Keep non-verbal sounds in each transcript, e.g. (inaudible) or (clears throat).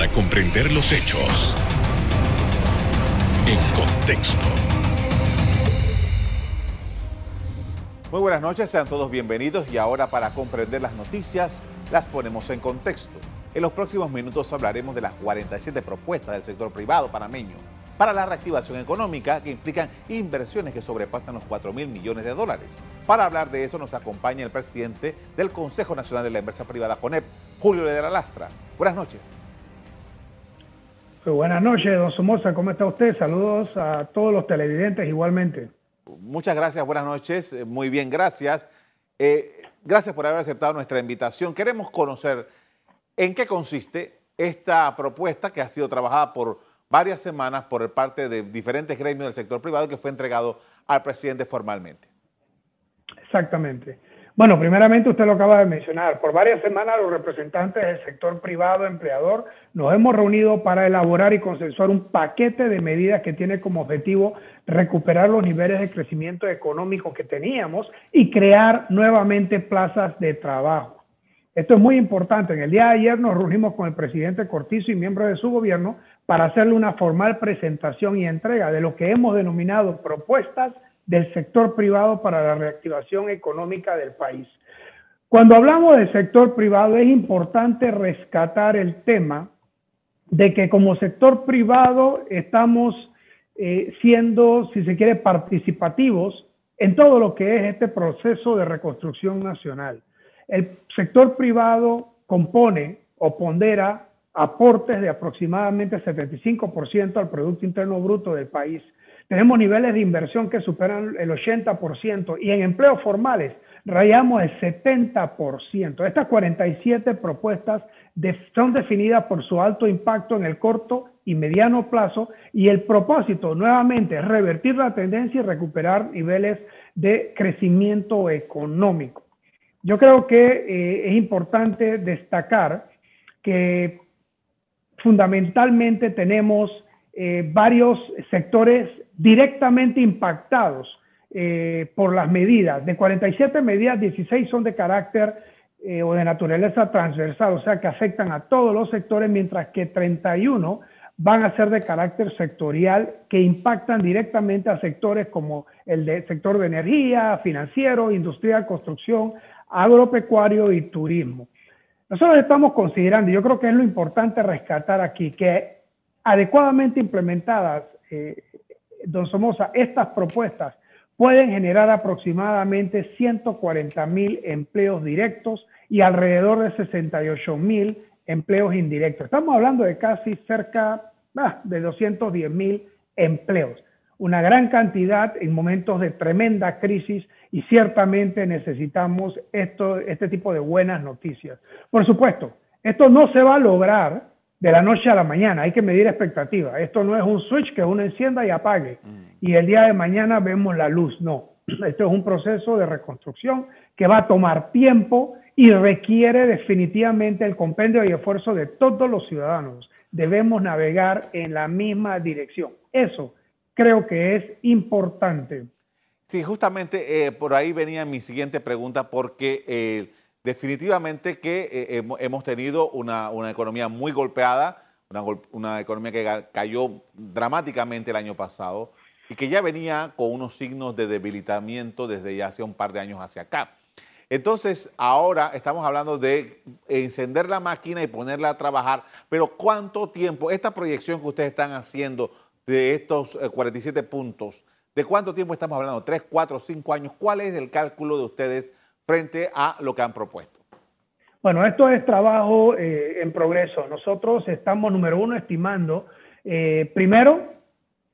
para comprender los hechos en contexto. Muy buenas noches, sean todos bienvenidos y ahora para comprender las noticias las ponemos en contexto. En los próximos minutos hablaremos de las 47 propuestas del sector privado panameño para la reactivación económica que implican inversiones que sobrepasan los 4 mil millones de dólares. Para hablar de eso nos acompaña el presidente del Consejo Nacional de la Inversión Privada, CONEP, Julio de la Lastra. Buenas noches. Buenas noches, don Somoza, ¿cómo está usted? Saludos a todos los televidentes igualmente. Muchas gracias, buenas noches, eh, muy bien, gracias. Eh, gracias por haber aceptado nuestra invitación. Queremos conocer en qué consiste esta propuesta que ha sido trabajada por varias semanas por parte de diferentes gremios del sector privado y que fue entregado al presidente formalmente. Exactamente. Bueno, primeramente usted lo acaba de mencionar. Por varias semanas los representantes del sector privado empleador nos hemos reunido para elaborar y consensuar un paquete de medidas que tiene como objetivo recuperar los niveles de crecimiento económico que teníamos y crear nuevamente plazas de trabajo. Esto es muy importante. En el día de ayer nos reunimos con el presidente Cortizo y miembros de su gobierno para hacerle una formal presentación y entrega de lo que hemos denominado propuestas del sector privado para la reactivación económica del país. Cuando hablamos del sector privado es importante rescatar el tema de que como sector privado estamos eh, siendo, si se quiere, participativos en todo lo que es este proceso de reconstrucción nacional. El sector privado compone o pondera aportes de aproximadamente 75% al Producto Interno Bruto del país. Tenemos niveles de inversión que superan el 80% y en empleos formales rayamos el 70%. Estas 47 propuestas son definidas por su alto impacto en el corto y mediano plazo y el propósito nuevamente es revertir la tendencia y recuperar niveles de crecimiento económico. Yo creo que eh, es importante destacar que fundamentalmente tenemos eh, varios sectores directamente impactados eh, por las medidas. De 47 medidas, 16 son de carácter o de naturaleza transversal, o sea que afectan a todos los sectores, mientras que 31 van a ser de carácter sectorial que impactan directamente a sectores como el del sector de energía, financiero, industrial, construcción, agropecuario y turismo. Nosotros estamos considerando, yo creo que es lo importante rescatar aquí, que adecuadamente implementadas, eh, don Somoza, estas propuestas pueden generar aproximadamente 140 mil empleos directos y alrededor de 68 mil empleos indirectos. Estamos hablando de casi cerca ah, de 210 mil empleos una gran cantidad en momentos de tremenda crisis y ciertamente necesitamos esto, este tipo de buenas noticias. Por supuesto, esto no se va a lograr de la noche a la mañana, hay que medir expectativas. Esto no es un switch que uno encienda y apague mm. y el día de mañana vemos la luz, no. (clears throat) Esto es un proceso de reconstrucción que va a tomar tiempo y requiere definitivamente el compendio y esfuerzo de todos los ciudadanos. Debemos navegar en la misma dirección. Eso creo que es importante. Sí, justamente eh, por ahí venía mi siguiente pregunta, porque eh, definitivamente que eh, hemos tenido una, economía muy golpeada, una, una, economía que cayó dramáticamente el año pasado y que ya venía con unos signos de debilitamiento desde ya hace un par de años hacia acá. Entonces, ahora estamos hablando de encender la máquina y ponerla a trabajar, pero ¿cuánto tiempo? Esta proyección que ustedes están haciendo de estos 47 eh, puntos, ¿de cuánto tiempo estamos hablando? ¿Tres, cuatro, cinco años? ¿Cuál es el cálculo de ustedes frente a lo que han propuesto? Bueno, esto es trabajo eh, en progreso. Nosotros estamos, número uno, estimando, eh, primero,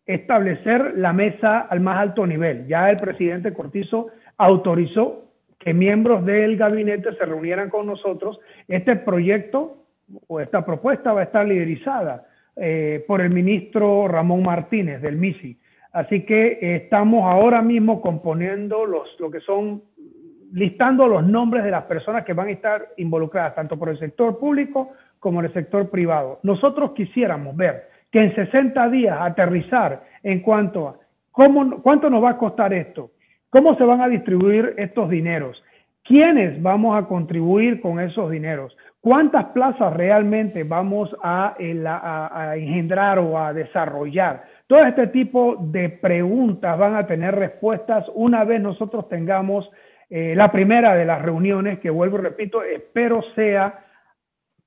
establecer la mesa al más alto nivel. Ya el presidente Cortizo autorizó que miembros del gabinete se reunieran con nosotros. Este proyecto o esta propuesta va a estar liderizada eh, por el ministro Ramón Martínez del MISI. Así que estamos ahora mismo componiendo los, lo que son, listando los nombres de las personas que van a estar involucradas, tanto por el sector público como en el sector privado. Nosotros quisiéramos ver que en 60 días aterrizar en cuanto a cómo, cuánto nos va a costar esto, cómo se van a distribuir estos dineros, quiénes vamos a contribuir con esos dineros, ¿Cuántas plazas realmente vamos a, engendrar o a desarrollar? Todo este tipo de preguntas van a tener respuestas una vez nosotros tengamos eh, la primera de las reuniones, que vuelvo repito, espero sea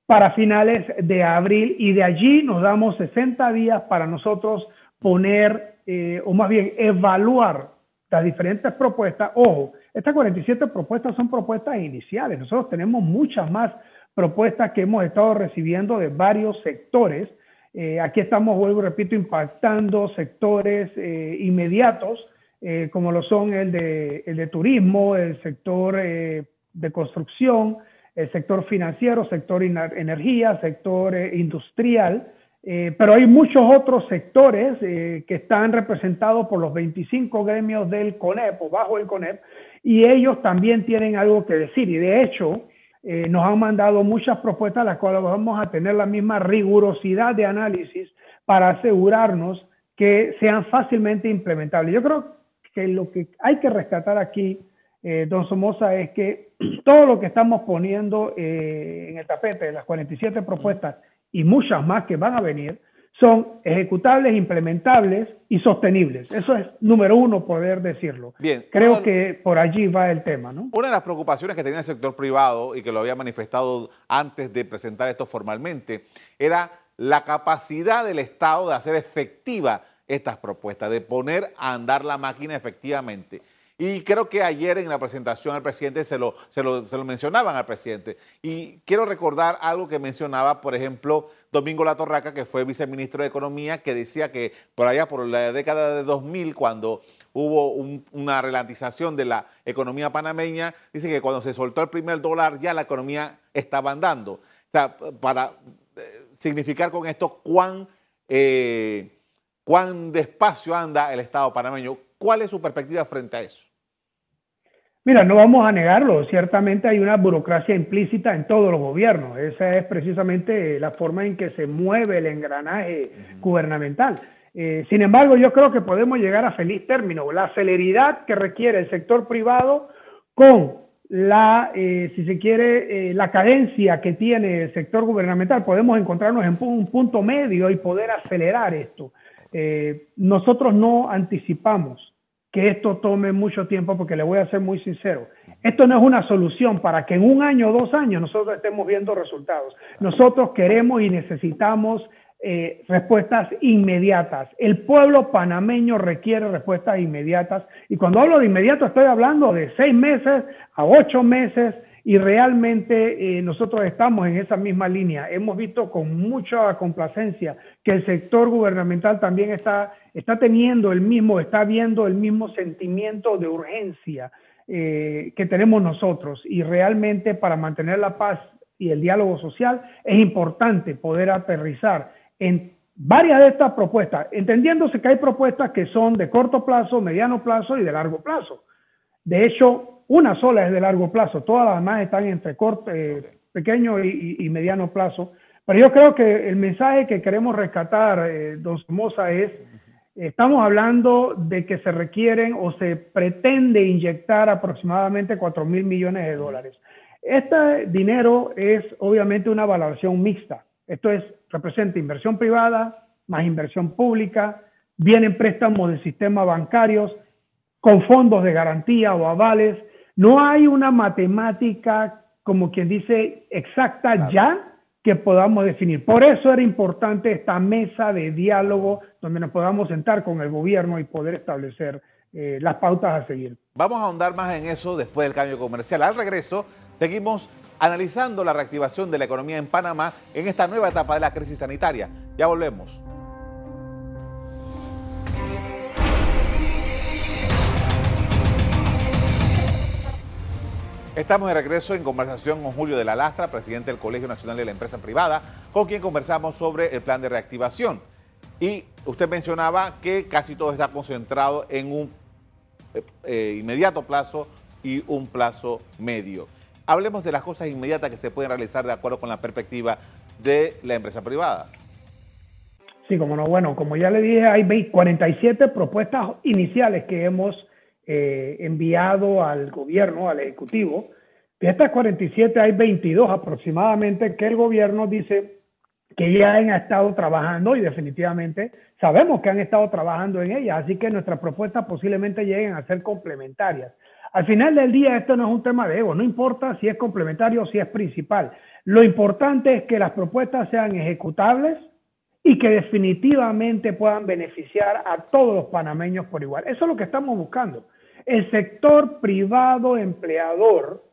para finales de abril y de allí nos damos 60 días para nosotros poner, eh, o más bien evaluar las diferentes propuestas. Ojo, estas 47 propuestas son propuestas iniciales. Nosotros tenemos muchas más propuestas que hemos estado recibiendo de varios sectores. Eh, aquí estamos, vuelvo repito, impactando sectores inmediatos, eh, como lo son el de, el de turismo, el sector de construcción, el sector financiero, sector energía, sector industrial. pero hay muchos otros sectores que están representados por los 25 gremios del CONEP o bajo el CONEP y ellos también tienen algo que decir. Y de hecho, eh, nos han mandado muchas propuestas, las cuales vamos a tener la misma rigurosidad de análisis para asegurarnos que sean fácilmente implementables. Yo creo que lo que hay que rescatar aquí, eh, don Somoza, es que (clears throat) todo lo que estamos poniendo eh, en el tapete, las 47 propuestas y muchas más que van a venir, son ejecutables, implementables y sostenibles. Eso es número uno, poder decirlo. Bien. Creo que por allí va el tema, ¿no? Una de las preocupaciones que tenía el sector privado y que lo había manifestado antes de presentar esto formalmente era la capacidad del Estado de hacer efectiva estas propuestas, de poner a andar la máquina efectivamente. Y creo que ayer en la presentación al presidente se lo, se lo, mencionaban al presidente. Y quiero recordar algo que mencionaba, por ejemplo, Domingo Latorraca, que fue viceministro de Economía, que decía que por allá, por la década de 2000, cuando hubo una relantización de la economía panameña, dice que cuando se soltó el primer dólar ya la economía estaba andando. O sea, para eh, significar con esto cuán, eh, cuán despacio anda el Estado panameño. ¿Cuál es su perspectiva frente a eso? Mira, no vamos a negarlo, ciertamente hay una burocracia implícita en todos los gobiernos, esa es precisamente la forma en que se mueve el engranaje gubernamental. Eh, sin embargo, yo creo que podemos llegar a feliz término. La celeridad que requiere el sector privado con la, eh, si se quiere, eh, la cadencia que tiene el sector gubernamental, podemos encontrarnos en un punto medio y poder acelerar esto. Nosotros no anticipamos que esto tome mucho tiempo porque le voy a ser muy sincero. Esto no es una solución para que en un año o dos años nosotros estemos viendo resultados. Nosotros queremos y necesitamos eh, respuestas inmediatas. El pueblo panameño requiere respuestas inmediatas. Y cuando hablo de inmediato estoy hablando de seis meses a ocho meses y realmente eh, nosotros estamos en esa misma línea. Hemos visto con mucha complacencia que el sector gubernamental también está, está teniendo el mismo, está viendo el mismo sentimiento de urgencia eh, que tenemos nosotros. Y realmente para mantener la paz y el diálogo social es importante poder aterrizar en varias de estas propuestas, entendiéndose que hay propuestas que son de corto plazo, mediano plazo y de largo plazo. De hecho, una sola es de largo plazo, todas las demás están entre corto, eh, pequeño y, mediano plazo. Pero yo creo que el mensaje que queremos rescatar, eh, don Somoza, es, estamos hablando de que se requieren o se pretende inyectar aproximadamente 4 mil millones de dólares. Este dinero es obviamente una valoración mixta. Esto es, representa inversión privada más inversión pública, vienen préstamos de sistemas bancarios con fondos de garantía o avales, no hay una matemática, como quien dice, exacta ya que podamos definir. Por eso era importante esta mesa de diálogo donde nos podamos sentar con el gobierno y poder establecer eh, las pautas a seguir. Vamos a ahondar más en eso después del cambio comercial. Al regreso, seguimos analizando la reactivación de la economía en Panamá en esta nueva etapa de la crisis sanitaria. Ya volvemos. Estamos de regreso en conversación con Julio de la Lastra, presidente del Colegio Nacional de la Empresa Privada, con quien conversamos sobre el plan de reactivación. Y usted mencionaba que casi todo está concentrado en un eh, eh, inmediato plazo y un plazo medio. Hablemos de las cosas inmediatas que se pueden realizar de acuerdo con la perspectiva de la empresa privada. Sí, como no, bueno, como ya le dije, hay 47 propuestas iniciales que hemos eh, enviado al gobierno, al Ejecutivo, De estas 47 hay 22 aproximadamente que el gobierno dice que ya han estado trabajando y definitivamente sabemos que han estado trabajando en ellas, así que nuestras propuestas posiblemente lleguen a ser complementarias. Al final del día esto no es un tema de ego, no importa si es complementario o si es principal. Lo importante es que las propuestas sean ejecutables y que definitivamente puedan beneficiar a todos los panameños por igual. Eso es lo que estamos buscando. El sector privado empleador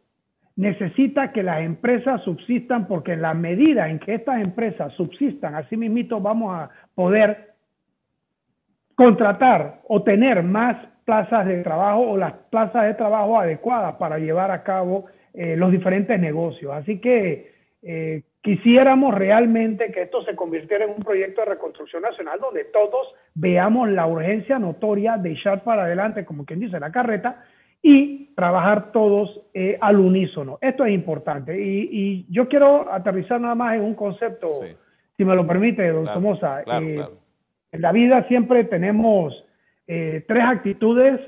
necesita que las empresas subsistan porque en la medida en que estas empresas subsistan, así mismito vamos a poder contratar o tener más plazas de trabajo o las plazas de trabajo adecuadas para llevar a cabo eh, los diferentes negocios. Así que eh, quisiéramos realmente que esto se convirtiera en un proyecto de reconstrucción nacional donde todos veamos la urgencia notoria de echar para adelante, como quien dice, la carreta y trabajar todos eh, al unísono. Esto es importante. Y, yo quiero aterrizar nada más en un concepto, si me lo permite, don Somoza. Eh, en la vida siempre tenemos eh, tres actitudes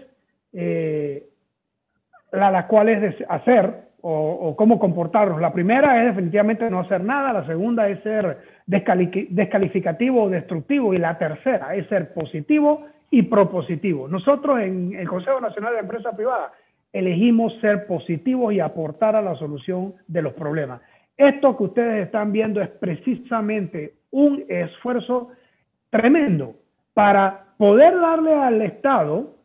a las cuales hacer o, cómo comportarnos. La primera es definitivamente no hacer nada, la segunda es ser descalificativo o destructivo y la tercera es ser positivo y propositivo. Nosotros en el Consejo Nacional de Empresa Privada elegimos ser positivos y aportar a la solución de los problemas. Esto que ustedes están viendo es precisamente un esfuerzo tremendo para poder darle al Estado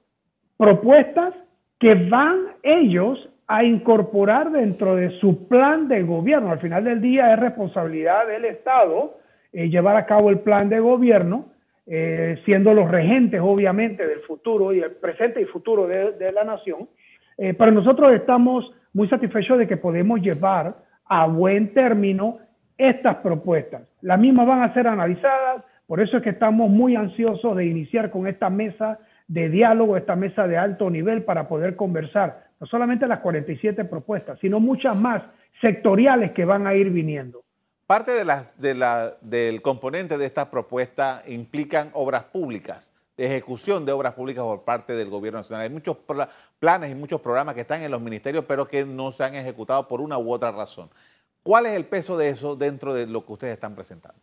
propuestas que van ellos a incorporar dentro de su plan de gobierno. Al final del día es responsabilidad del Estado eh, llevar a cabo el plan de gobierno eh, siendo los regentes obviamente del futuro y el presente y futuro de, la nación. Eh, pero nosotros estamos muy satisfechos de que podemos llevar a buen término estas propuestas. Las mismas van a ser analizadas, por eso es que estamos muy ansiosos de iniciar con esta mesa de diálogo, esta mesa de alto nivel para poder conversar no solamente las 47 propuestas, sino muchas más sectoriales que van a ir viniendo. Parte de las, de la, del componente de esta propuesta implican obras públicas, de ejecución de obras públicas por parte del gobierno nacional. Hay muchos planes y muchos programas que están en los ministerios, pero que no se han ejecutado por una u otra razón. ¿Cuál es el peso de eso dentro de lo que ustedes están presentando?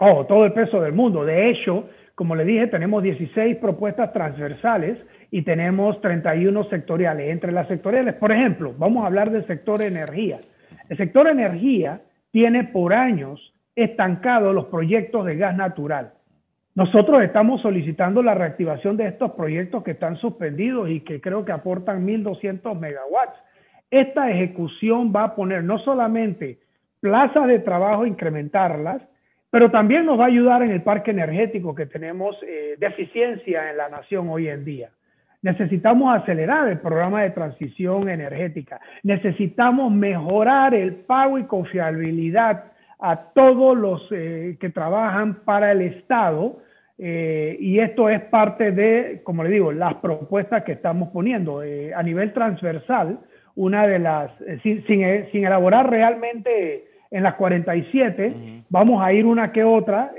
Oh, todo el peso del mundo. De hecho, como le dije, tenemos 16 propuestas transversales y tenemos 31 sectoriales. Entre las sectoriales, por ejemplo, vamos a hablar del sector energía. El sector energía tiene por años estancado los proyectos de gas natural. Nosotros estamos solicitando la reactivación de estos proyectos que están suspendidos y que creo que aportan 1.200 megawatts. Esta ejecución va a poner no solamente plazas de trabajo, incrementarlas, pero también nos va a ayudar en el parque energético que tenemos eh, deficiencia en la nación hoy en día. Necesitamos acelerar el programa de transición energética. Necesitamos mejorar el pago y confiabilidad a todos los eh, que trabajan para el Estado. Eh, y esto es parte de, como le digo, las propuestas que estamos poniendo eh, a nivel transversal. Una de las, sin, sin, elaborar realmente en las 47, vamos a ir una que otra.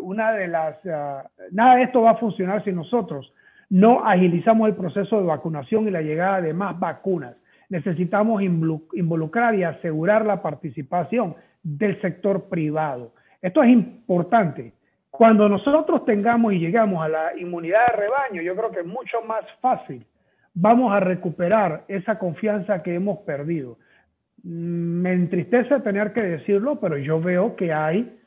una de las, ah, nada de esto va a funcionar sin nosotros no agilizamos el proceso de vacunación y la llegada de más vacunas. Necesitamos involucrar y asegurar la participación del sector privado. Esto es importante. Cuando nosotros tengamos y llegamos a la inmunidad de rebaño, yo creo que es mucho más fácil. Vamos a recuperar esa confianza que hemos perdido. Me entristece tener que decirlo, pero yo veo que hay,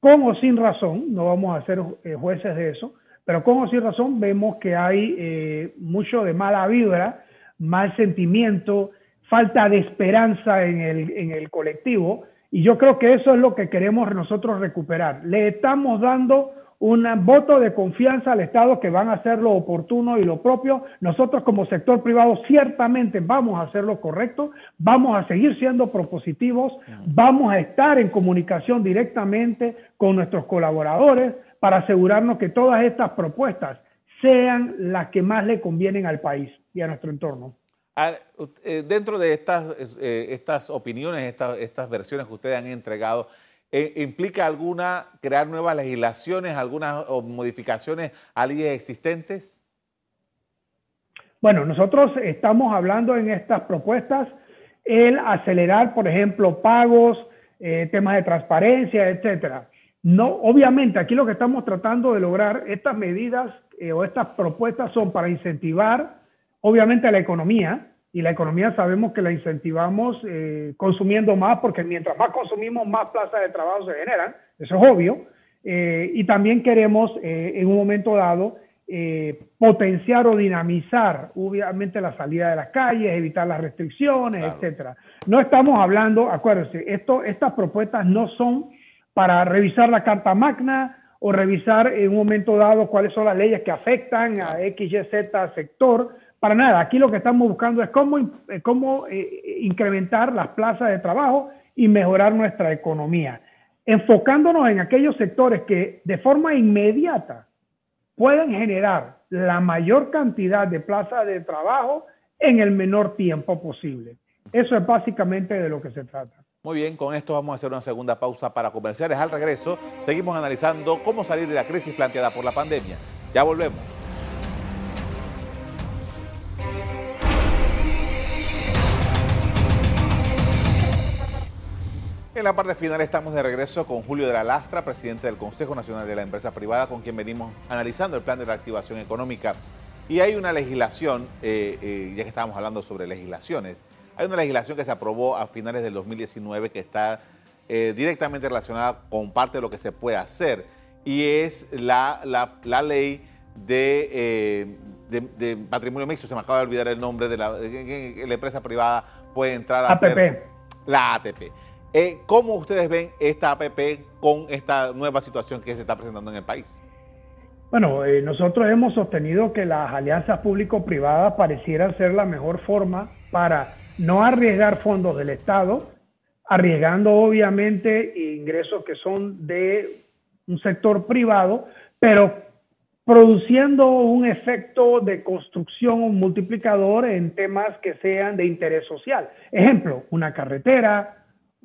con o sin razón, no vamos a ser eh, jueces de eso, pero con o sin razón vemos que hay eh, mucho de mala vibra, mal sentimiento, falta de esperanza en el, en el colectivo. Y yo creo que eso es lo que queremos nosotros recuperar. Le estamos dando un voto de confianza al Estado que van a hacer lo oportuno y lo propio. Nosotros como sector privado ciertamente vamos a hacer lo correcto, vamos a seguir siendo propositivos, vamos a estar en comunicación directamente con nuestros colaboradores, para asegurarnos que todas estas propuestas sean las que más le convienen al país y a nuestro entorno. Eh, dentro de estas, eh, estas opiniones, estas, estas versiones que ustedes han entregado, eh, ¿implica alguna crear nuevas legislaciones, algunas modificaciones a leyes existentes? Bueno, nosotros estamos hablando en estas propuestas el acelerar, por ejemplo, pagos, eh, temas de transparencia, etcétera. No, obviamente, aquí lo que estamos tratando de lograr, estas medidas eh, o estas propuestas son para incentivar, obviamente, a la economía, y la economía sabemos que la incentivamos eh, consumiendo más, porque mientras más consumimos, más plazas de trabajo se generan, eso es obvio, y también queremos, en un momento dado, potenciar o dinamizar, obviamente, la salida de las calles, evitar las restricciones, etcétera. No estamos hablando, acuérdense, esto, estas propuestas no son para revisar la Carta Magna o revisar en un momento dado cuáles son las leyes que afectan a X, Y, Z sector. Para nada, aquí lo que estamos buscando es cómo, eh, cómo eh, incrementar las plazas de trabajo y mejorar nuestra economía, enfocándonos en aquellos sectores que de forma inmediata pueden generar la mayor cantidad de plazas de trabajo en el menor tiempo posible. Eso es básicamente de lo que se trata. Muy bien, con esto vamos a hacer una segunda pausa para comerciales. Al regreso, seguimos analizando cómo salir de la crisis planteada por la pandemia. Ya volvemos. En la parte final estamos de regreso con Julio de la Lastra, presidente del Consejo Nacional de la Empresa Privada, con quien venimos analizando el plan de reactivación económica. Y hay una legislación, eh, eh, ya que estábamos hablando sobre legislaciones, hay una legislación que se aprobó a finales del 2019 que está eh, directamente relacionada con parte de lo que se puede hacer y es la, la, ley de, de, patrimonio mixto. Se me acaba de olvidar el nombre de la, la empresa privada puede entrar a APP. la ATP. Eh, ¿Cómo ustedes ven esta APP con esta nueva situación que se está presentando en el país? Bueno, nosotros hemos sostenido que las alianzas público-privadas parecieran ser la mejor forma para no arriesgar fondos del Estado, arriesgando obviamente ingresos que son de un sector privado, pero produciendo un efecto de construcción, un multiplicador en temas que sean de interés social. Ejemplo, una carretera,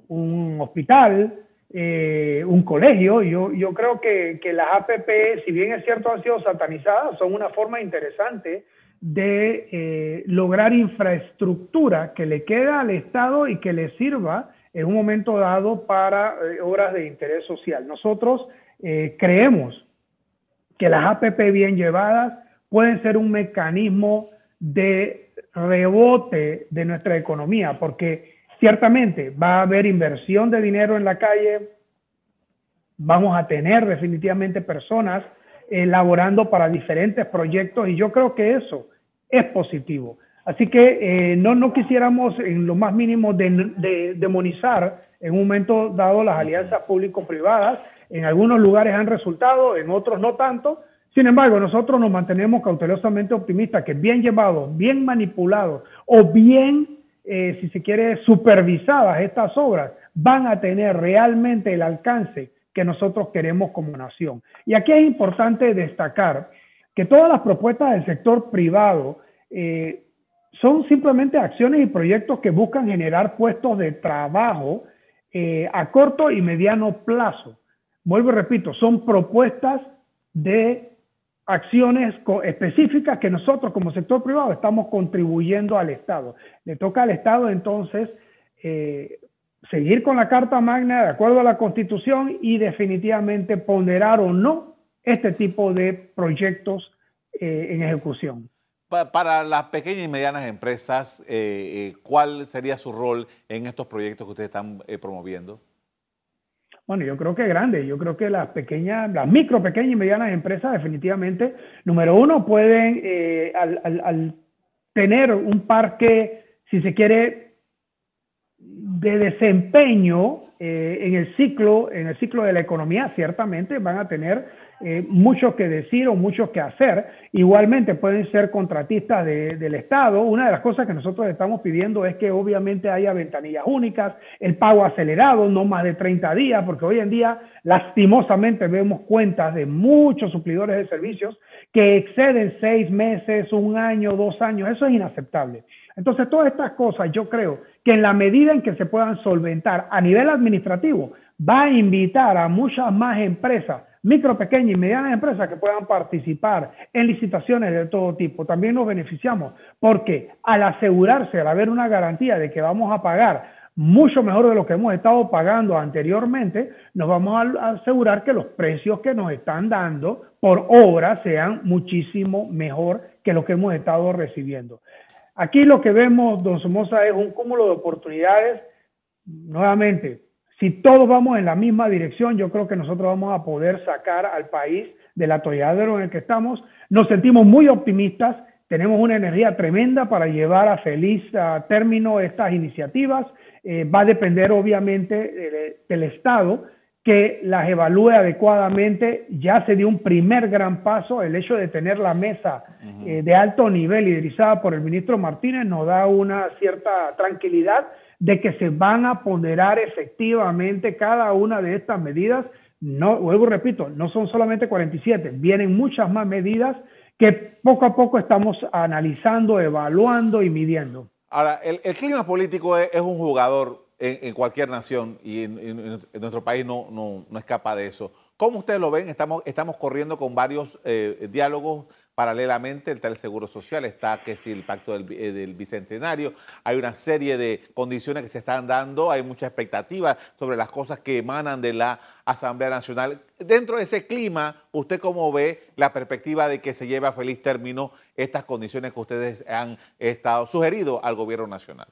un hospital, eh, un colegio. Yo, yo creo que, que las APP, si bien es cierto han sido satanizadas, son una forma interesante de eh, lograr infraestructura que le queda al Estado y que le sirva en un momento dado para eh, obras de interés social. Nosotros creemos que las APP bien llevadas pueden ser un mecanismo de rebote de nuestra economía, porque ciertamente va a haber inversión de dinero en la calle, vamos a tener definitivamente personas elaborando para diferentes proyectos y yo creo que eso es positivo. Así que eh, no, no quisiéramos en lo más mínimo de, demonizar en un momento dado las alianzas público-privadas. En algunos lugares han resultado, en otros no tanto. Sin embargo, nosotros nos mantenemos cautelosamente optimistas que bien llevados, bien manipulados o bien, eh, si se quiere, supervisadas estas obras, van a tener realmente el alcance que nosotros queremos como nación. Y aquí es importante destacar que todas las propuestas del sector privado eh, son simplemente acciones y proyectos que buscan generar puestos de trabajo eh, a corto y mediano plazo. Vuelvo y repito, son propuestas de acciones específicas que nosotros como sector privado estamos contribuyendo al Estado. Le toca al Estado entonces eh, seguir con la Carta Magna de acuerdo a la Constitución y definitivamente ponderar o no este tipo de proyectos eh, en ejecución. Para las pequeñas y medianas empresas, eh, eh, ¿cuál sería su rol en estos proyectos que ustedes están promoviendo? Bueno, yo creo que grande. Yo creo que las pequeñas, las micro, pequeñas y medianas empresas definitivamente, número uno, pueden, al, tener un parque, si se quiere, de desempeño en el ciclo, en el ciclo de la economía, ciertamente van a tener eh, mucho que decir o mucho que hacer. Igualmente pueden ser contratistas del Estado. Una de las cosas que nosotros estamos pidiendo es que obviamente haya ventanillas únicas, el pago acelerado, no más de 30 días, porque hoy en día lastimosamente vemos cuentas de muchos suplidores de servicios que exceden seis meses, un año, dos años. Eso es inaceptable. Entonces, todas estas cosas yo creo que en la medida en que se puedan solventar a nivel administrativo, va a invitar a muchas más empresas micro, pequeñas y medianas empresas que puedan participar en licitaciones de todo tipo. También nos beneficiamos porque al asegurarse, al haber una garantía de que vamos a pagar mucho mejor de lo que hemos estado pagando anteriormente, nos vamos a asegurar que los precios que nos están dando por obra sean muchísimo mejor que lo que hemos estado recibiendo. Aquí lo que vemos, don Somoza, es un cúmulo de oportunidades. Nuevamente, si todos vamos en la misma dirección, yo creo que nosotros vamos a poder sacar al país del atolladero en el que estamos. Nos sentimos muy optimistas, tenemos una energía tremenda para llevar a feliz término estas iniciativas. Eh, va a depender obviamente del Estado que las evalúe adecuadamente. Ya se dio un primer gran paso. El hecho de tener la mesa eh, de alto nivel liderizada por el ministro Martínez nos da una cierta tranquilidad de que se van a ponderar efectivamente cada una de estas medidas. No, vuelvo repito, no son solamente 47, vienen muchas más medidas que poco a poco estamos analizando, evaluando y midiendo. Ahora, el, clima político es, un jugador en, cualquier nación y en, nuestro país no, no, escapa de eso. ¿Cómo ustedes lo ven? Estamos, estamos corriendo con varios eh, diálogos paralelamente, está el Seguro Social, está que si el Pacto del, eh, del, Bicentenario, hay una serie de condiciones que se están dando, hay mucha expectativa sobre las cosas que emanan de la Asamblea Nacional. Dentro de ese clima, ¿usted cómo ve la perspectiva de que se lleve a feliz término estas condiciones que ustedes han estado sugerido al gobierno nacional?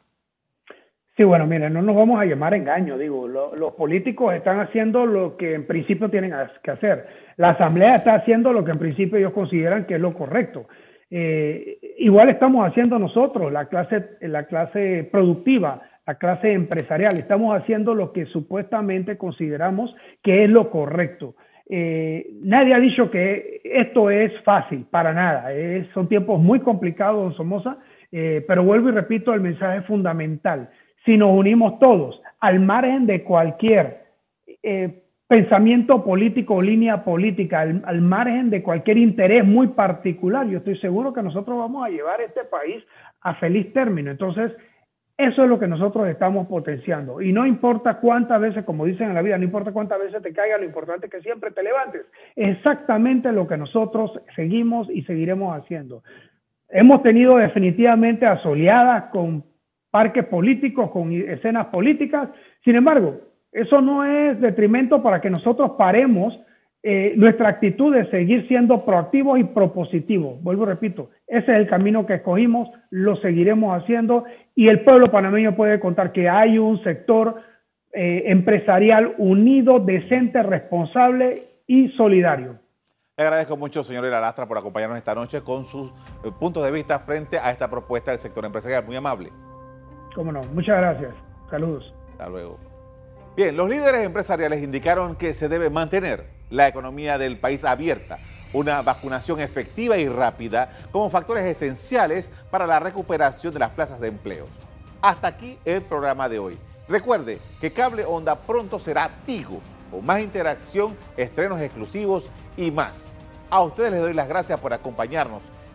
Sí, bueno, miren, no nos vamos a llamar engaño, digo, los políticos están haciendo lo que en principio tienen que hacer. La Asamblea está haciendo lo que en principio ellos consideran que es lo correcto. Eh, igual estamos haciendo nosotros, la clase, la clase productiva, la clase empresarial, estamos haciendo lo que supuestamente consideramos que es lo correcto. Eh, nadie ha dicho que esto es fácil, para nada. son tiempos muy complicados, don Somoza, eh, pero vuelvo y repito, el mensaje fundamental si nos unimos todos, al margen de cualquier eh, pensamiento político o línea política, al, margen de cualquier interés muy particular, yo estoy seguro que nosotros vamos a llevar este país a feliz término. Entonces, eso es lo que nosotros estamos potenciando. Y no importa cuántas veces, como dicen en la vida, no importa cuántas veces te caiga, lo importante es que siempre te levantes. Exactamente lo que nosotros seguimos y seguiremos haciendo. Hemos tenido definitivamente asoleadas con parques políticos, con escenas políticas. Sin embargo, eso no es detrimento para que nosotros paremos eh, nuestra actitud de seguir siendo proactivos y propositivos. Vuelvo y repito, ese es el camino que escogimos, lo seguiremos haciendo y el pueblo panameño puede contar que hay un sector eh, empresarial unido, decente, responsable y solidario. Le agradezco mucho, señor Lastra, por acompañarnos esta noche con sus eh, puntos de vista frente a esta propuesta del sector empresarial. Muy amable. Cómo no. Muchas gracias. Saludos. Hasta luego. Bien, los líderes empresariales indicaron que se debe mantener la economía del país abierta, una vacunación efectiva y rápida como factores esenciales para la recuperación de las plazas de empleo. Hasta aquí el programa de hoy. Recuerde que Cable Onda pronto será Tigo, con más interacción, estrenos exclusivos y más. A ustedes les doy las gracias por acompañarnos